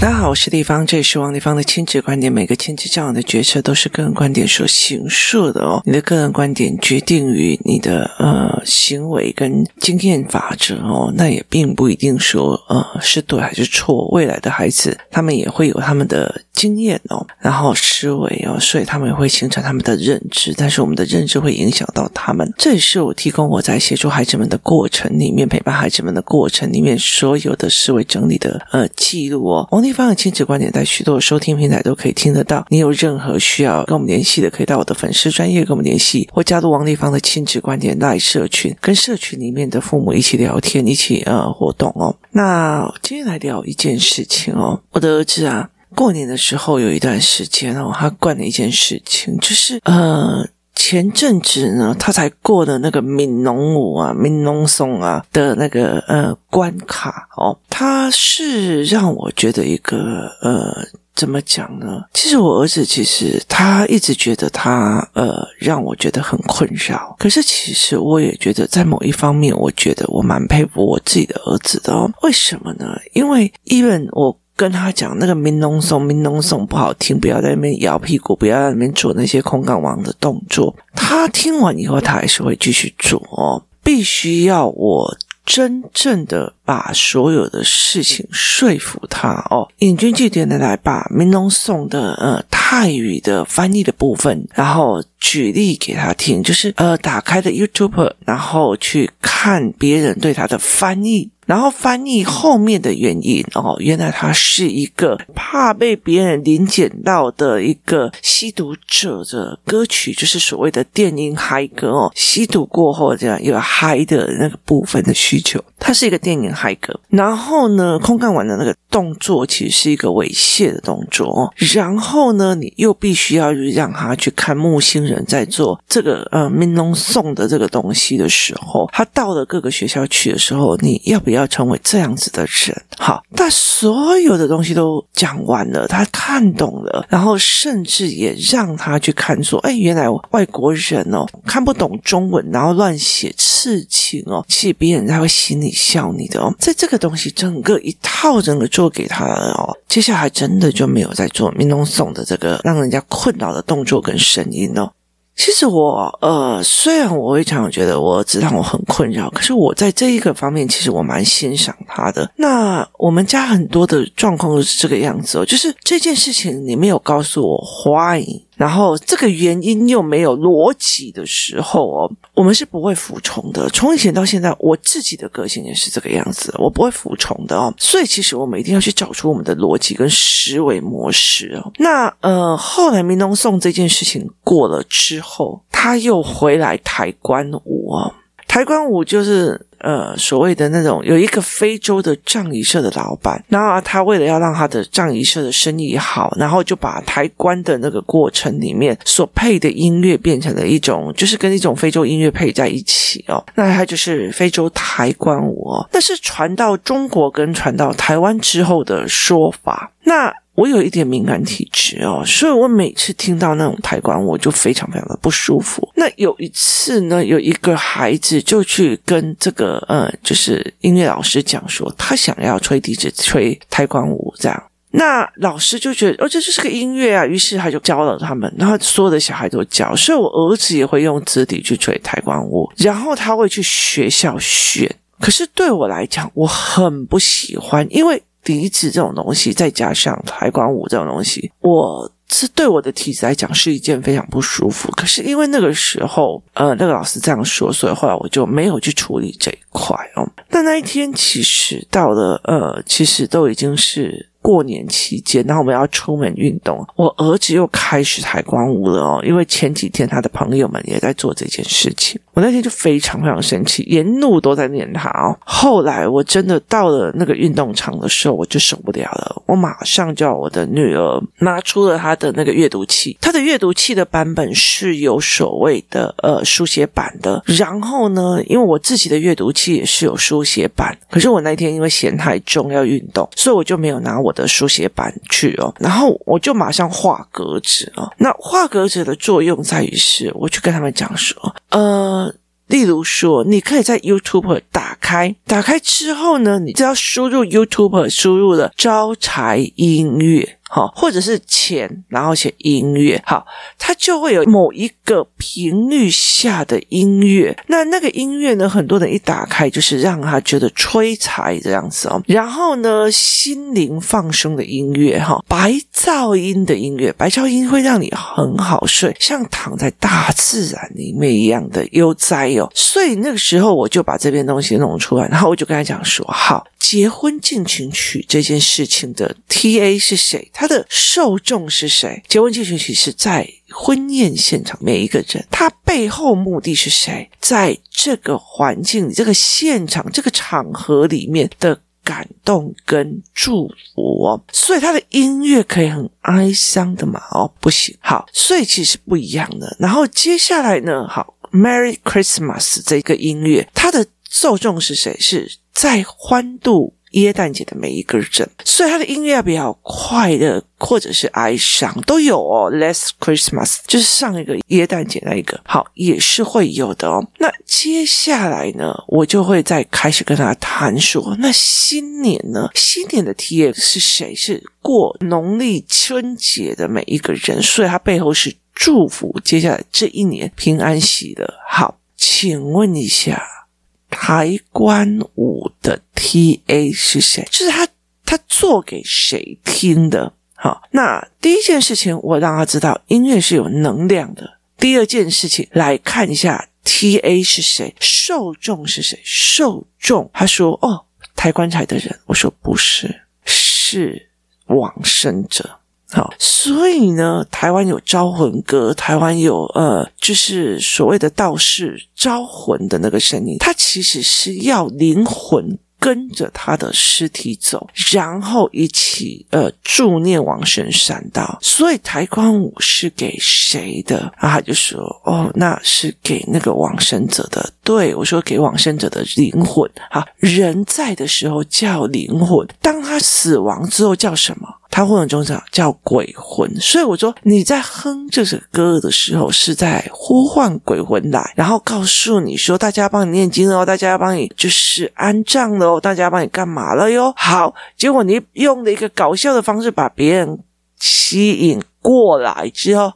大家我是丽芳，这里是王丽芳的亲子观点。每个亲子教养的决策都是个人观点所形塑的哦。你的个人观点决定于你的呃行为跟经验法则哦，那也并不一定说呃是对还是错。未来的孩子他们也会有他们的经验哦，然后思维哦，所以他们也会形成他们的认知。但是我们的认知会影响到他们。这也是我提供我在协助孩子们的过程里面，陪伴孩子们的过程里面所有的思维整理的呃记录哦。地方的亲子观点，在许多收听平台都可以听得到。你有任何需要跟我们联系的，可以到我的粉丝专业跟我们联系，或加入王立芳的亲子观点大社群，跟社群里面的父母一起聊天，一起呃活动哦。那今天来聊一件事情哦，我的儿子啊，过年的时候有一段时间哦，他惯了一件事情，就是呃。前阵子呢，他才过的那个闽农舞啊、闽农送啊的那个呃关卡哦，他是让我觉得一个呃怎么讲呢？其实我儿子其实他一直觉得他呃让我觉得很困扰，可是其实我也觉得在某一方面，我觉得我蛮佩服我自己的儿子的哦。为什么呢？因为 even 我。跟他讲那个民农颂，民农颂不好听，不要在那边摇屁股，不要在那边做那些空杠王的动作。他听完以后，他还是会继续做哦。必须要我真正的把所有的事情说服他哦，引经据典的来把民农颂的呃泰语的翻译的部分，然后举例给他听，就是呃打开的 YouTube，然后去看别人对他的翻译。然后翻译后面的原因哦，原来他是一个怕被别人临检到的一个吸毒者的歌曲，就是所谓的电音嗨歌哦。吸毒过后这样有嗨的那个部分的需求，它是一个电音嗨歌。然后呢，空干完的那个动作其实是一个猥亵的动作哦。然后呢，你又必须要让他去看木星人在做这个呃民农颂的这个东西的时候，他到了各个学校去的时候，你要不要？要成为这样子的人，好，但所有的东西都讲完了，他看懂了，然后甚至也让他去看说，哎，原来外国人哦看不懂中文，然后乱写事情哦，其实别人才会心里笑你的哦。在这个东西整个一套整个做给他了哦，接下来真的就没有在做民农颂的这个让人家困扰的动作跟声音哦。其实我呃，虽然我会常常觉得我儿子让我很困扰，可是我在这一个方面，其实我蛮欣赏他的。那我们家很多的状况都是这个样子哦，就是这件事情你没有告诉我 why。然后这个原因又没有逻辑的时候哦，我们是不会服从的。从以前到现在，我自己的个性也是这个样子，我不会服从的哦。所以其实我们一定要去找出我们的逻辑跟思维模式哦。那呃，后来民农颂这件事情过了之后，他又回来抬棺舞哦。抬棺舞就是。呃，所谓的那种有一个非洲的藏仪社的老板，然后他为了要让他的藏仪社的生意好，然后就把抬棺的那个过程里面所配的音乐变成了一种，就是跟一种非洲音乐配在一起哦。那他就是非洲抬棺舞哦，那是传到中国跟传到台湾之后的说法。那我有一点敏感体质哦，所以我每次听到那种抬棺，我就非常非常的不舒服。那有一次呢，有一个孩子就去跟这个呃，就是音乐老师讲说，他想要吹笛子、吹抬棺舞这样。那老师就觉得哦，这就是个音乐啊，于是他就教了他们，然后所有的小孩都教，所以我儿子也会用直笛去吹抬棺舞，然后他会去学校选。可是对我来讲，我很不喜欢，因为。笛子这种东西，再加上抬棺舞这种东西，我是对我的体质来讲是一件非常不舒服。可是因为那个时候，呃，那个老师这样说，所以后来我就没有去处理这一块哦。但那一天其实到了，呃，其实都已经是。过年期间，然后我们要出门运动，我儿子又开始抬棺舞了哦。因为前几天他的朋友们也在做这件事情，我那天就非常非常生气，沿路都在念他哦。后来我真的到了那个运动场的时候，我就受不了了，我马上叫我的女儿拿出了她的那个阅读器，她的阅读器的版本是有所谓的呃书写版的。然后呢，因为我自己的阅读器也是有书写版，可是我那天因为嫌太重要运动，所以我就没有拿我的书写板去哦，然后我就马上画格子哦。那画格子的作用在于是，我去跟他们讲说，呃，例如说，你可以在 YouTube 打开，打开之后呢，你只要输入 YouTube，输入了招财音乐。好，或者是钱，然后写音乐，好，它就会有某一个频率下的音乐。那那个音乐呢，很多人一打开就是让他觉得催财这样子哦。然后呢，心灵放松的音乐，哈，白噪音的音乐，白噪音会让你很好睡，像躺在大自然里面一样的悠哉哦。所以那个时候我就把这边东西弄出来，然后我就跟他讲说，好。结婚进行曲这件事情的 TA 是谁？他的受众是谁？结婚进行曲是在婚宴现场每一个人，他背后目的是谁？在这个环境、这个现场、这个场合里面的感动跟祝福。所以他的音乐可以很哀伤的嘛？哦，不行。好，所以其实不一样的。然后接下来呢？好，Merry Christmas 这个音乐，它的受众是谁？是。在欢度耶诞节的每一个人，所以他的音乐比较快乐，或者是哀伤都有哦。Last Christmas 就是上一个耶诞节那一个，好，也是会有的哦。那接下来呢，我就会再开始跟他谈说，那新年呢？新年的 TA 是谁？是过农历春节的每一个人，所以他背后是祝福接下来这一年平安喜乐。好，请问一下。台观舞的 TA 是谁？就是他，他做给谁听的？好，那第一件事情，我让他知道音乐是有能量的。第二件事情，来看一下 TA 是谁，受众是谁？受众，他说：“哦，抬棺材的人。”我说：“不是，是往生者。”好，所以呢，台湾有招魂歌，台湾有呃，就是所谓的道士招魂的那个声音，它其实是要灵魂跟着他的尸体走，然后一起呃助念往生三道。所以抬棺舞是给谁的？然后他就说：“哦，那是给那个往生者的。”对，我说：“给往生者的灵魂。”好，人在的时候叫灵魂，当他死亡之后叫什么？他混沌中叫叫鬼魂，所以我说你在哼这首歌的时候是在呼唤鬼魂来，然后告诉你说大家帮你念经哦，大家要帮你就是安葬了哦，大家帮你干嘛了哟？好，结果你用了一个搞笑的方式把别人吸引过来之后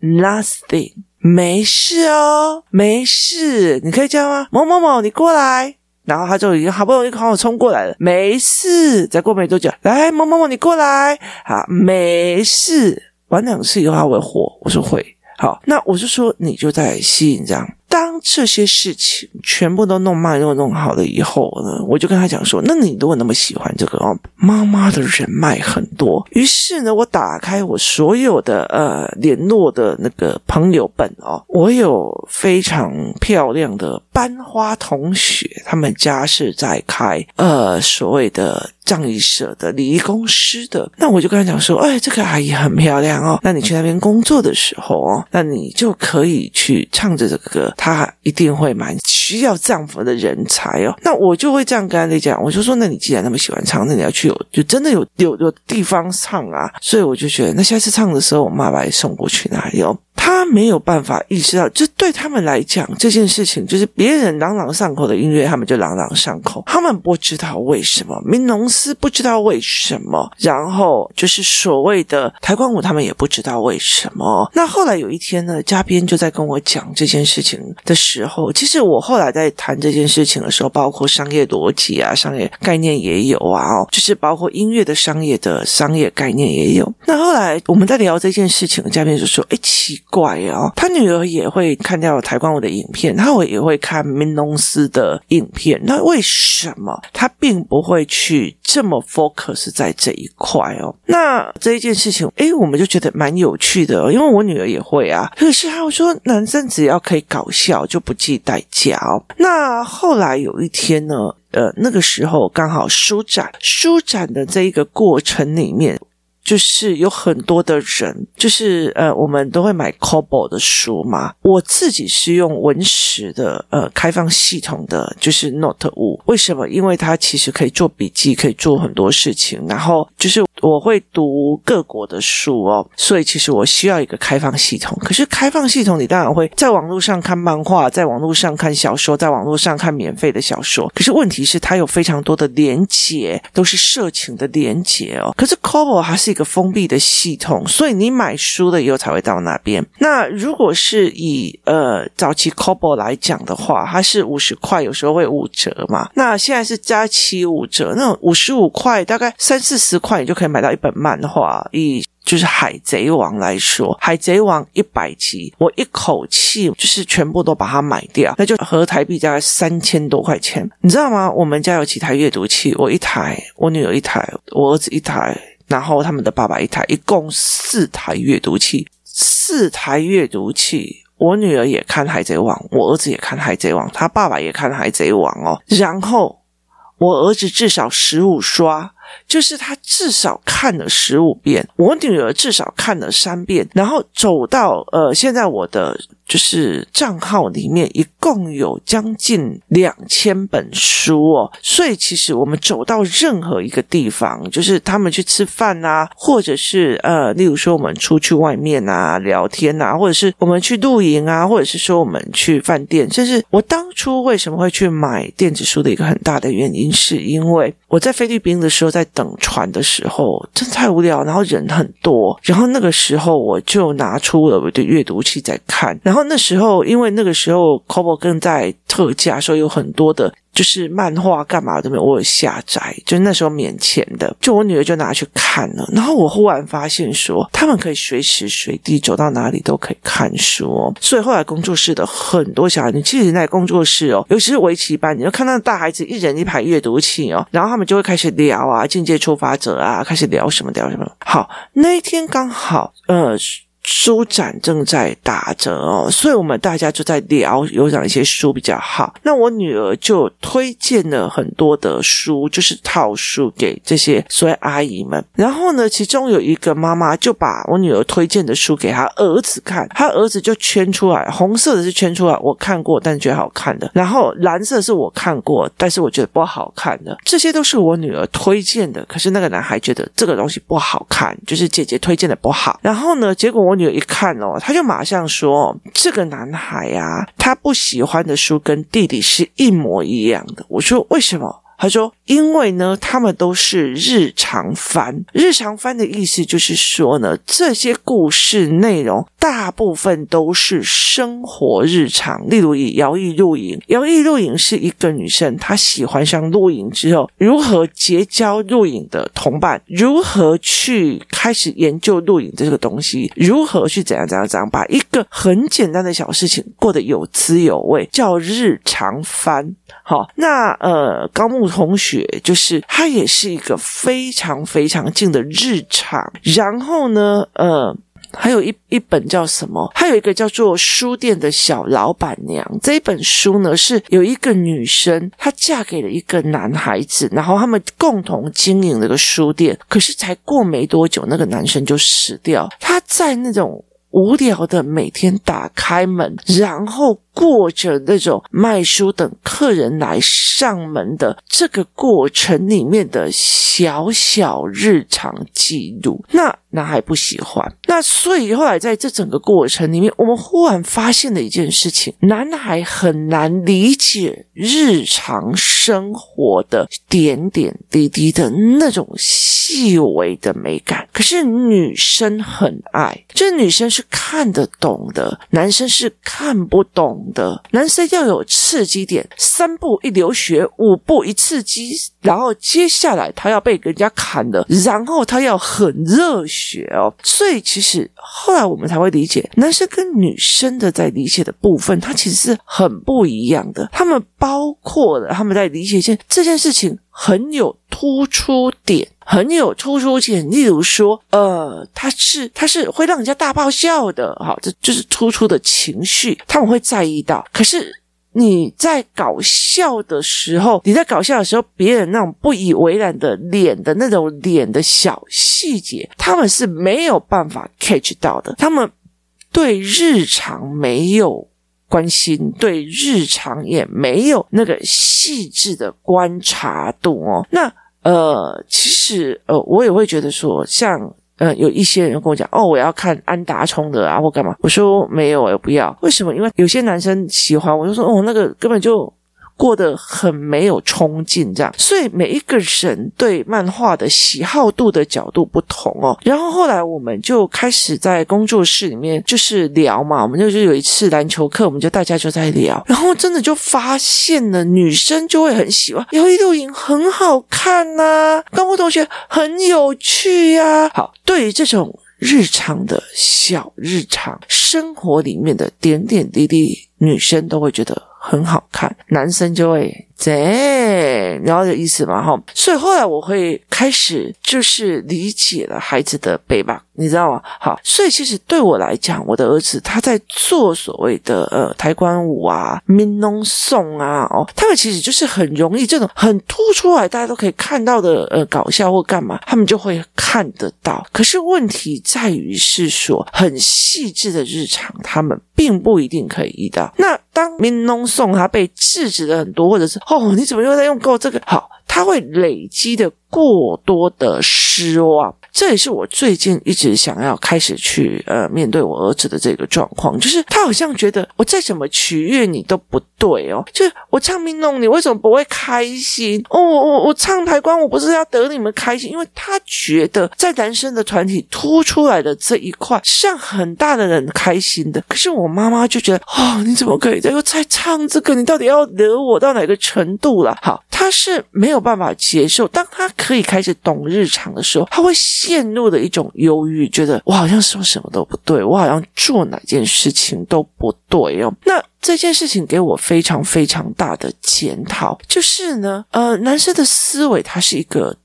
，nothing，没事哦，没事，你可以叫吗？某某某，你过来。然后他就已经好不容易看我冲过来了，没事。再过没多久，来某某某，你过来，好，没事。玩两次以后他会火，我说会。好，那我就说你就在吸引这样。当这些事情全部都弄慢又弄好了以后呢，我就跟他讲说：“那你如果那么喜欢这个哦，妈妈的人脉很多。”于是呢，我打开我所有的呃联络的那个朋友本哦，我有非常漂亮的班花同学，他们家是在开呃所谓的。葬仪社的礼仪公司的，那我就跟他讲说，哎，这个阿姨很漂亮哦，那你去那边工作的时候哦，那你就可以去唱着这个歌，她一定会蛮需要丈夫的人才哦。那我就会这样跟他讲，我就说，那你既然那么喜欢唱，那你要去有，就真的有有有地方唱啊。所以我就觉得，那下次唱的时候，我妈把你送过去那里哦？他没有办法意识到，这对他们来讲这件事情，就是别人朗朗上口的音乐，他们就朗朗上口。他们不知道为什么，民农斯不知道为什么，然后就是所谓的抬棺舞，他们也不知道为什么。那后来有一天呢，嘉宾就在跟我讲这件事情的时候，其实我后来在谈这件事情的时候，包括商业逻辑啊、商业概念也有啊，哦，就是包括音乐的商业的商业概念也有。那后来我们在聊这件事情，嘉宾就说：“哎，奇。”怪哦，他女儿也会看掉抬棺舞的影片，他也会看明农斯的影片。那为什么他并不会去这么 focus 在这一块哦？那这一件事情，诶，我们就觉得蛮有趣的，因为我女儿也会啊。可是他说，男生只要可以搞笑，就不计代价哦。那后来有一天呢，呃，那个时候刚好舒展，舒展的这一个过程里面。就是有很多的人，就是呃，我们都会买 c o b o 的书嘛。我自己是用文石的呃开放系统的，就是 Note 五。为什么？因为它其实可以做笔记，可以做很多事情。然后就是我会读各国的书哦，所以其实我需要一个开放系统。可是开放系统，你当然会在网络上看漫画，在网络上看小说，在网络上看免费的小说。可是问题是，它有非常多的连结，都是色情的连结哦。可是 Kobo 它是一个封闭的系统，所以你买书了以后才会到那边。那如果是以呃早期 Kobo 来讲的话，它是五十块，有时候会五折嘛。那现在是加七五折，那五十五块大概三四十块，你就可以买到一本漫画。以就是《海贼王》来说，《海贼王》一百集，我一口气就是全部都把它买掉，那就合台币大概三千多块钱，你知道吗？我们家有几台阅读器，我一台，我女儿一台，我儿子一台，然后他们的爸爸一台，一共四台阅读器，四台阅读器，我女儿也看《海贼王》，我儿子也看《海贼王》，他爸爸也看《海贼王》哦，然后我儿子至少十五刷。就是他至少看了十五遍，我女儿至少看了三遍，然后走到呃，现在我的。就是账号里面一共有将近两千本书哦，所以其实我们走到任何一个地方，就是他们去吃饭啊，或者是呃，例如说我们出去外面啊聊天啊，或者是我们去露营啊，或者是说我们去饭店，甚至我当初为什么会去买电子书的一个很大的原因，是因为我在菲律宾的时候，在等船的时候，真太无聊，然后人很多，然后那个时候我就拿出了我的阅读器在看，然后。那时候，因为那个时候 Kobo 更在特价，所以有很多的，就是漫画干嘛都没有，我有下载，就那时候免钱的，就我女儿就拿去看了。然后我忽然发现说，他们可以随时随地走到哪里都可以看书哦。所以后来工作室的很多小孩，你其实在工作室哦，尤其是围棋班，你就看到大孩子一人一排阅读器哦，然后他们就会开始聊啊，境界触发者啊，开始聊什么聊什么。好，那一天刚好，呃。书展正在打折哦，所以我们大家就在聊有哪一些书比较好。那我女儿就推荐了很多的书，就是套书给这些所谓阿姨们。然后呢，其中有一个妈妈就把我女儿推荐的书给她儿子看，她儿子就圈出来，红色的是圈出来，我看过，但是觉得好看的。然后蓝色是我看过，但是我觉得不好看的。这些都是我女儿推荐的，可是那个男孩觉得这个东西不好看，就是姐姐推荐的不好。然后呢，结果我。我女儿一看哦，她就马上说：“这个男孩啊，他不喜欢的书跟弟弟是一模一样的。”我说：“为什么？”他说：“因为呢，他们都是日常番。日常番的意思就是说呢，这些故事内容大部分都是生活日常。例如以摇曳露营，摇曳露营是一个女生，她喜欢上露营之后，如何结交露营的同伴，如何去开始研究露营这个东西，如何去怎样怎样怎样，把一个很简单的小事情过得有滋有味，叫日常番。好，那呃，高木。”同学就是他，也是一个非常非常近的日常。然后呢，呃，还有一一本叫什么？还有一个叫做《书店的小老板娘》这一本书呢，是有一个女生，她嫁给了一个男孩子，然后他们共同经营那个书店。可是才过没多久，那个男生就死掉。他在那种无聊的每天打开门，然后。过着那种卖书等客人来上门的这个过程里面的小小日常记录，那男孩不喜欢。那所以后来在这整个过程里面，我们忽然发现了一件事情：男孩很难理解日常生活的点点滴滴的那种细微的美感，可是女生很爱，这女生是看得懂的，男生是看不懂的。男生要有刺激点，三步一流血，五步一刺激，然后接下来他要被人家砍了，然后他要很热血学哦。所以其实后来我们才会理解，男生跟女生的在理解的部分，他其实是很不一样的。他们包括了他们在理解一件这件事情很有突出点。很有突出点，例如说，呃，他是他是会让人家大爆笑的，好，这就是突出的情绪，他们会在意到。可是你在搞笑的时候，你在搞笑的时候，别人那种不以为然的脸的那种脸的小细节，他们是没有办法 catch 到的。他们对日常没有关心，对日常也没有那个细致的观察度哦。那。呃，其实呃，我也会觉得说，像嗯，有一些人跟我讲，哦，我要看安达充的啊，或干嘛？我说没有，我不要。为什么？因为有些男生喜欢，我就说，哦，那个根本就。过得很没有冲劲，这样，所以每一个人对漫画的喜好度的角度不同哦。然后后来我们就开始在工作室里面就是聊嘛，我们就是有一次篮球课，我们就大家就在聊，然后真的就发现了女生就会很喜欢，摇曳露营很好看呐、啊，高木同学很有趣呀、啊。好，对于这种日常的小日常生活里面的点点滴滴，女生都会觉得。很好看，男生就会。对，你知道这意思吗？哈，所以后来我会开始就是理解了孩子的背包，你知道吗？好，所以其实对我来讲，我的儿子他在做所谓的呃台湾舞啊、民农颂啊，哦，他们其实就是很容易这种很突出来，大家都可以看到的呃搞笑或干嘛，他们就会看得到。可是问题在于是说很细致的日常，他们并不一定可以遇到。那当民农颂他被制止了很多，或者是哦，你怎么又在用够这个？好，他会累积的过多的失望。这也是我最近一直想要开始去呃面对我儿子的这个状况，就是他好像觉得我再怎么取悦你都不对哦，就是我唱民农，你为什么不会开心？哦，我我我唱台湾，我不是要得你们开心，因为他觉得在男生的团体突出来的这一块是让很大的人开心的。可是我妈妈就觉得，哦，你怎么可以又再唱这个？你到底要惹我到哪个程度了？好，他是没有办法接受。当他可以开始懂日常的时候，他会。陷入的一种忧郁，觉得我好像说什么都不对，我好像做哪件事情都不对哦。那这件事情给我非常非常大的检讨，就是呢，呃，男生的思维他是一个。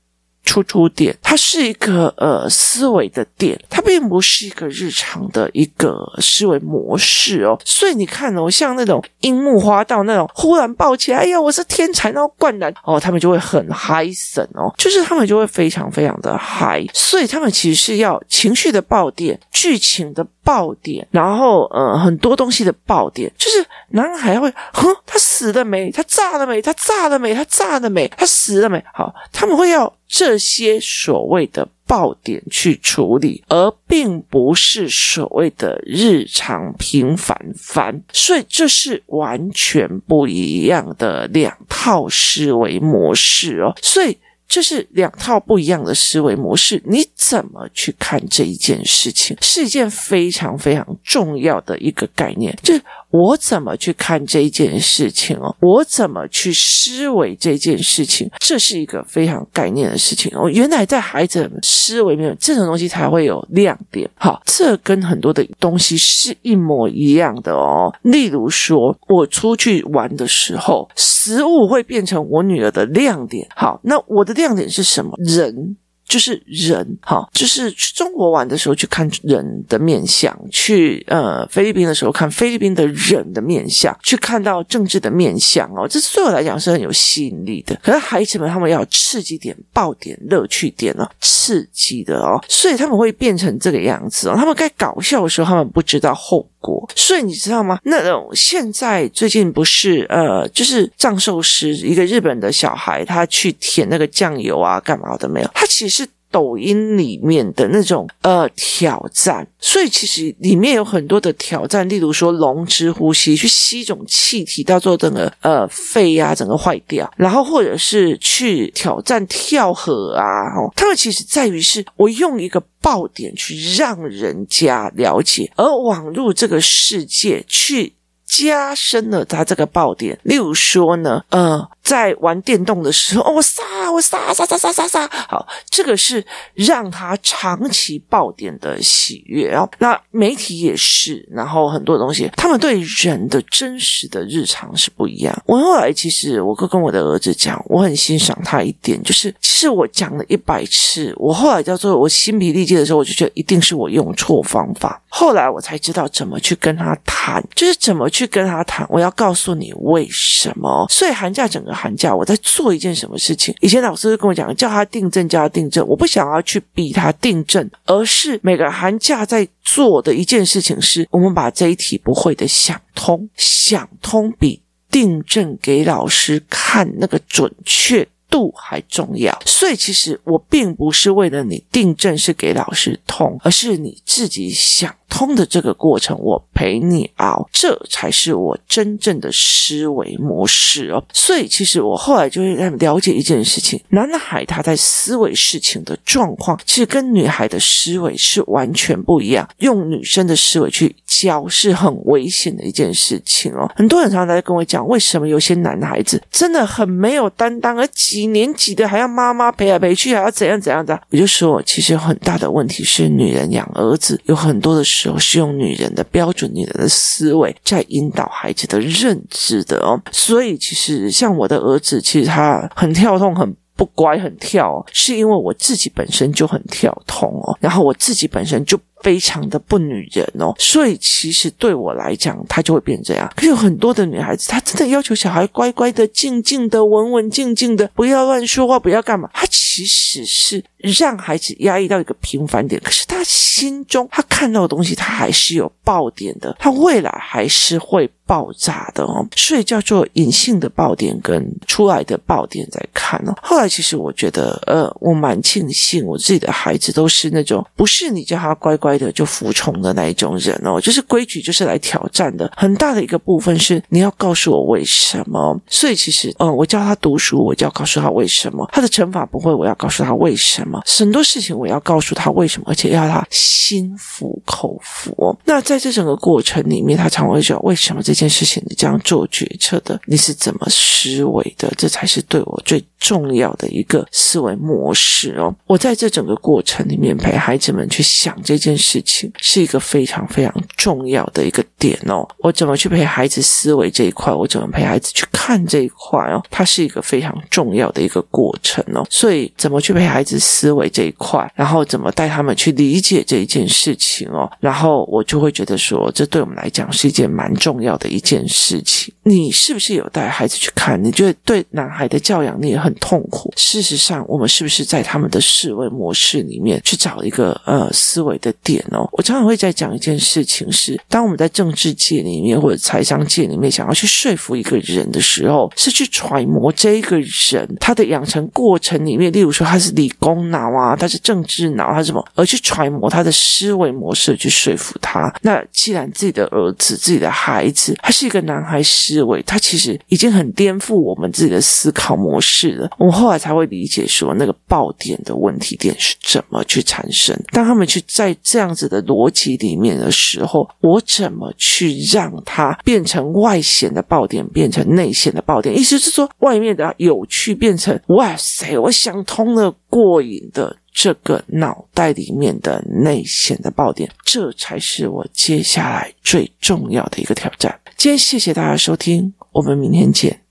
出出点，它是一个呃思维的点，它并不是一个日常的一个思维模式哦。所以你看哦，像那种樱木花道那种忽然抱起来，哎呀，我是天才，然后灌篮哦，他们就会很嗨神哦，就是他们就会非常非常的嗨。所以他们其实是要情绪的爆点，剧情的爆点，然后呃很多东西的爆点，就是男孩会，哼，他死了没？他炸了没？他炸了没？他炸了没？他死了没？好，他们会要。这些所谓的爆点去处理，而并不是所谓的日常平凡凡，所以这是完全不一样的两套思维模式哦。所以这是两套不一样的思维模式，你怎么去看这一件事情，是一件非常非常重要的一个概念，就是。我怎么去看这件事情哦？我怎么去思维这件事情？这是一个非常概念的事情哦。原来在孩子思维面，这种东西才会有亮点。好，这跟很多的东西是一模一样的哦。例如说，我出去玩的时候，食物会变成我女儿的亮点。好，那我的亮点是什么？人。就是人，哈，就是去中国玩的时候去看人的面相，去呃菲律宾的时候看菲律宾的人的面相，去看到政治的面相哦，这对我来讲是很有吸引力的。可是孩子们他们要刺激点、爆点、乐趣点哦，刺激的哦，所以他们会变成这个样子哦。他们该搞笑的时候，他们不知道后国。所以你知道吗？那种现在最近不是呃，就是藏寿司一个日本的小孩，他去舔那个酱油啊，干嘛的没有？他其实。抖音里面的那种呃挑战，所以其实里面有很多的挑战，例如说龙之呼吸，去吸一种气体，到最后整个呃肺呀、啊、整个坏掉，然后或者是去挑战跳河啊，哦，他们其实在于是我用一个爆点去让人家了解，而网络这个世界去。加深了他这个爆点，例如说呢，呃，在玩电动的时候，哦，我杀，我杀，杀杀杀杀杀，好，这个是让他长期爆点的喜悦。然后，那媒体也是，然后很多东西，他们对人的真实的日常是不一样。我后来其实，我会跟我的儿子讲，我很欣赏他一点，就是其实我讲了一百次，我后来叫做我心疲力尽的时候，我就觉得一定是我用错方法。后来我才知道怎么去跟他谈，就是怎么。去跟他谈，我要告诉你为什么。所以寒假整个寒假我在做一件什么事情？以前老师跟我讲，叫他订正，叫他订正。我不想要去逼他订正，而是每个寒假在做的一件事情是，我们把这一题不会的想通，想通比订正给老师看那个准确度还重要。所以其实我并不是为了你订正是给老师通，而是你自己想通的这个过程，我陪你熬，这才是我真正的思维模式哦。所以其实我后来就会了解一件事情：男孩他在思维事情的状况，其实跟女孩的思维是完全不一样。用女生的思维去教是很危险的一件事情哦。很多人常常在跟我讲，为什么有些男孩子真的很没有担当，而几年级的还要妈妈陪来陪去，还要怎样怎样的？我就说，其实很大的问题是女人养儿子有很多的时候是用女人的标准、女人的思维在引导孩子的认知的哦。所以其实像我的儿子，其实他很跳动，很。不乖，很跳，是因为我自己本身就很跳动哦，然后我自己本身就非常的不女人哦，所以其实对我来讲，她就会变这样。可是有很多的女孩子，她真的要求小孩乖乖的、静静的、稳稳静静的，不要乱说话，不要干嘛。她其实是让孩子压抑到一个平凡点，可是他心中他看到的东西，他还是有爆点的，他未来还是会。爆炸的哦，所以叫做隐性的爆点跟出来的爆点在看哦。后来其实我觉得，呃，我蛮庆幸我自己的孩子都是那种不是你叫他乖乖的就服从的那一种人哦，就是规矩就是来挑战的。很大的一个部分是你要告诉我为什么。所以其实，嗯，我教他读书，我就要告诉他为什么。他的乘法不会，我要告诉他为什么。很多事情我要告诉他为什么，而且要他心服口服。那在这整个过程里面，他常会说为什么。这件事情你这样做决策的，你是怎么思维的？这才是对我最重要的一个思维模式哦。我在这整个过程里面陪孩子们去想这件事情，是一个非常非常重要的一个点哦。我怎么去陪孩子思维这一块？我怎么陪孩子去看这一块哦？它是一个非常重要的一个过程哦。所以怎么去陪孩子思维这一块，然后怎么带他们去理解这一件事情哦，然后我就会觉得说，这对我们来讲是一件蛮重要的。一件事情，你是不是有带孩子去看？你觉得对男孩的教养你也很痛苦。事实上，我们是不是在他们的思维模式里面去找一个呃思维的点哦？我常常会在讲一件事情是：当我们在政治界里面或者财商界里面想要去说服一个人的时候，是去揣摩这一个人他的养成过程里面，例如说他是理工脑啊，他是政治脑，他是什么，而去揣摩他的思维模式去说服他。那既然自己的儿子、自己的孩子，他是一个男孩思维，他其实已经很颠覆我们自己的思考模式了。我们后来才会理解说，那个爆点的问题点是怎么去产生。当他们去在这样子的逻辑里面的时候，我怎么去让它变成外显的爆点，变成内显的爆点？意思是说，外面的有趣变成哇塞，我想通了，过瘾的。这个脑袋里面的内线的爆点，这才是我接下来最重要的一个挑战。今天谢谢大家收听，我们明天见。